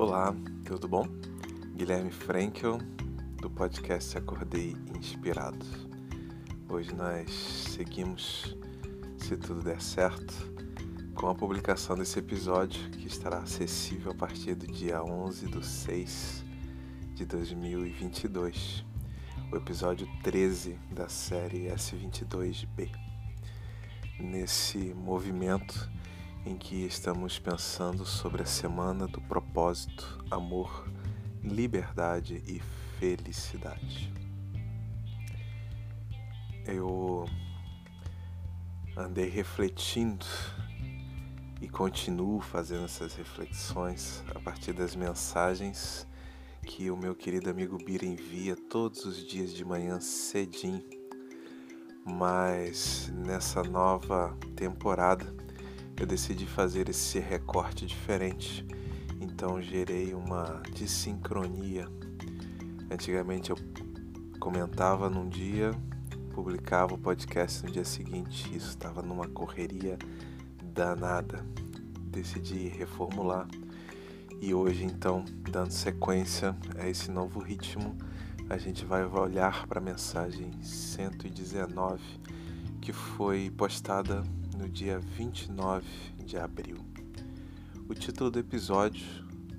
Olá, tudo bom? Guilherme Frankel, do podcast Acordei Inspirado. Hoje nós seguimos, se tudo der certo, com a publicação desse episódio que estará acessível a partir do dia 11 de 6 de 2022, o episódio 13 da série S22B. Nesse movimento em que estamos pensando sobre a semana do propósito, amor, liberdade e felicidade. Eu andei refletindo e continuo fazendo essas reflexões a partir das mensagens que o meu querido amigo Bira envia todos os dias de manhã cedinho. Mas nessa nova temporada eu decidi fazer esse recorte diferente. Então gerei uma desincronia. Antigamente eu comentava num dia, publicava o podcast no dia seguinte. Isso estava numa correria danada. Decidi reformular. E hoje, então, dando sequência a esse novo ritmo, a gente vai olhar para a mensagem 119 que foi postada no dia 29 de abril. O título do episódio: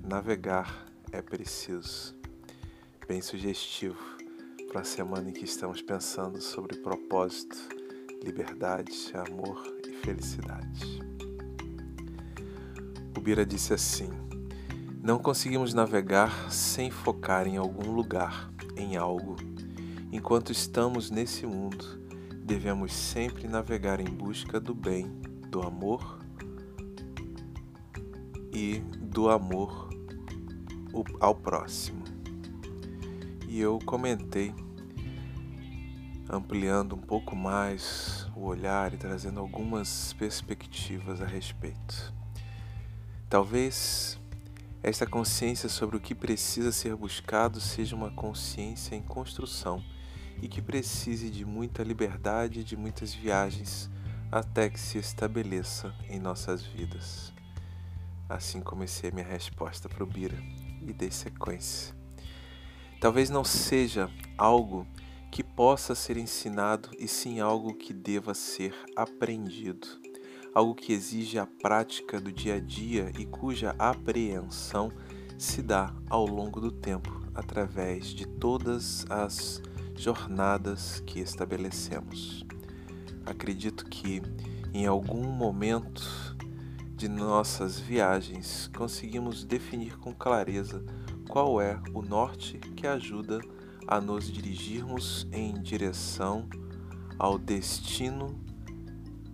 Navegar é preciso. Bem sugestivo para a semana em que estamos pensando sobre propósito, liberdade, amor e felicidade. O Bira disse assim: Não conseguimos navegar sem focar em algum lugar, em algo. Enquanto estamos nesse mundo, devemos sempre navegar em busca do bem, do amor e do amor ao próximo. E eu comentei, ampliando um pouco mais o olhar e trazendo algumas perspectivas a respeito. Talvez esta consciência sobre o que precisa ser buscado seja uma consciência em construção e que precise de muita liberdade e de muitas viagens até que se estabeleça em nossas vidas. Assim comecei a minha resposta para o Bira e dei sequência. Talvez não seja algo que possa ser ensinado e sim algo que deva ser aprendido, algo que exige a prática do dia a dia e cuja apreensão se dá ao longo do tempo através de todas as jornadas que estabelecemos. Acredito que em algum momento de nossas viagens conseguimos definir com clareza qual é o norte que ajuda a nos dirigirmos em direção ao destino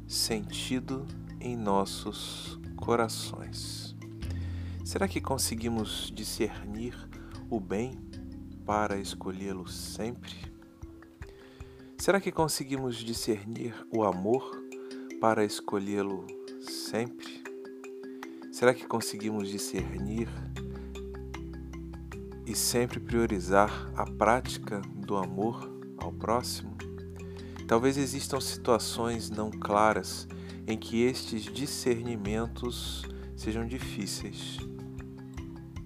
sentido em nossos corações. Será que conseguimos discernir o bem para escolhê-lo sempre? Será que conseguimos discernir o amor para escolhê-lo sempre? Será que conseguimos discernir e sempre priorizar a prática do amor ao próximo? Talvez existam situações não claras em que estes discernimentos sejam difíceis,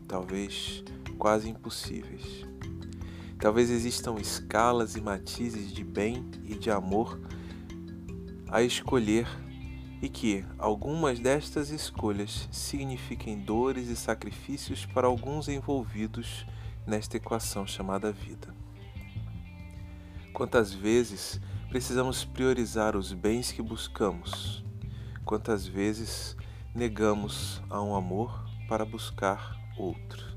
talvez quase impossíveis. Talvez existam escalas e matizes de bem e de amor a escolher e que algumas destas escolhas signifiquem dores e sacrifícios para alguns envolvidos nesta equação chamada vida. Quantas vezes precisamos priorizar os bens que buscamos? Quantas vezes negamos a um amor para buscar outro?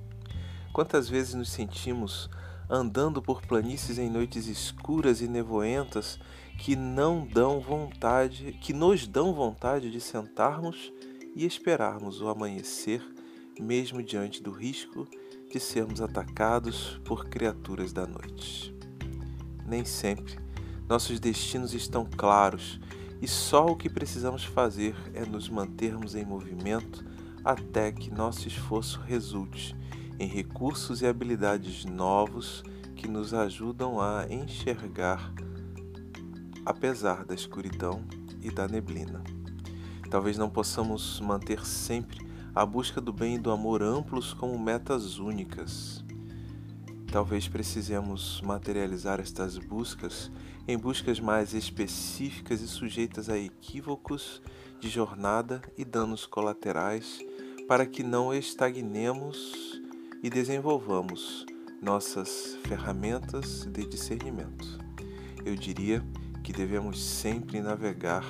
Quantas vezes nos sentimos andando por planícies em noites escuras e nevoentas que não dão vontade, que nos dão vontade de sentarmos e esperarmos o amanhecer, mesmo diante do risco de sermos atacados por criaturas da noite. Nem sempre nossos destinos estão claros e só o que precisamos fazer é nos mantermos em movimento até que nosso esforço resulte em recursos e habilidades novos que nos ajudam a enxergar apesar da escuridão e da neblina. Talvez não possamos manter sempre a busca do bem e do amor amplos como metas únicas. Talvez precisemos materializar estas buscas em buscas mais específicas e sujeitas a equívocos de jornada e danos colaterais para que não estagnemos e desenvolvamos nossas ferramentas de discernimento. Eu diria que devemos sempre navegar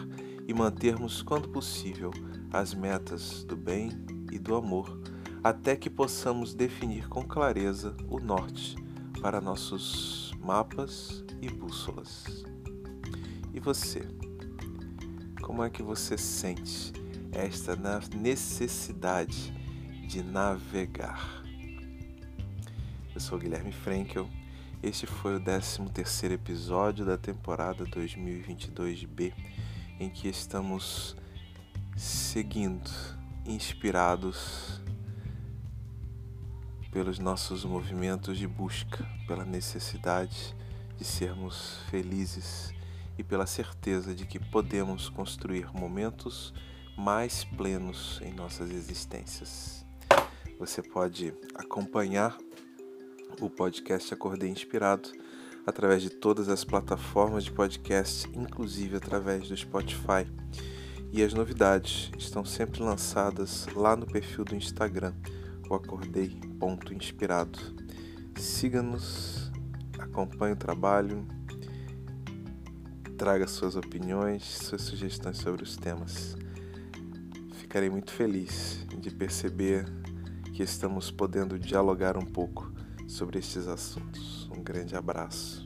e mantermos, quando possível, as metas do bem e do amor, até que possamos definir com clareza o norte para nossos mapas e bússolas. E você? Como é que você sente esta necessidade de navegar? Eu sou Guilherme Frankel. Este foi o 13º episódio da temporada 2022B, em que estamos seguindo, inspirados pelos nossos movimentos de busca, pela necessidade de sermos felizes e pela certeza de que podemos construir momentos mais plenos em nossas existências. Você pode acompanhar o podcast Acordei Inspirado através de todas as plataformas de podcast, inclusive através do Spotify. E as novidades estão sempre lançadas lá no perfil do Instagram, o acordei.inspirado. Siga-nos, acompanhe o trabalho, traga suas opiniões, suas sugestões sobre os temas. Ficarei muito feliz de perceber que estamos podendo dialogar um pouco sobre estes assuntos. Um grande abraço.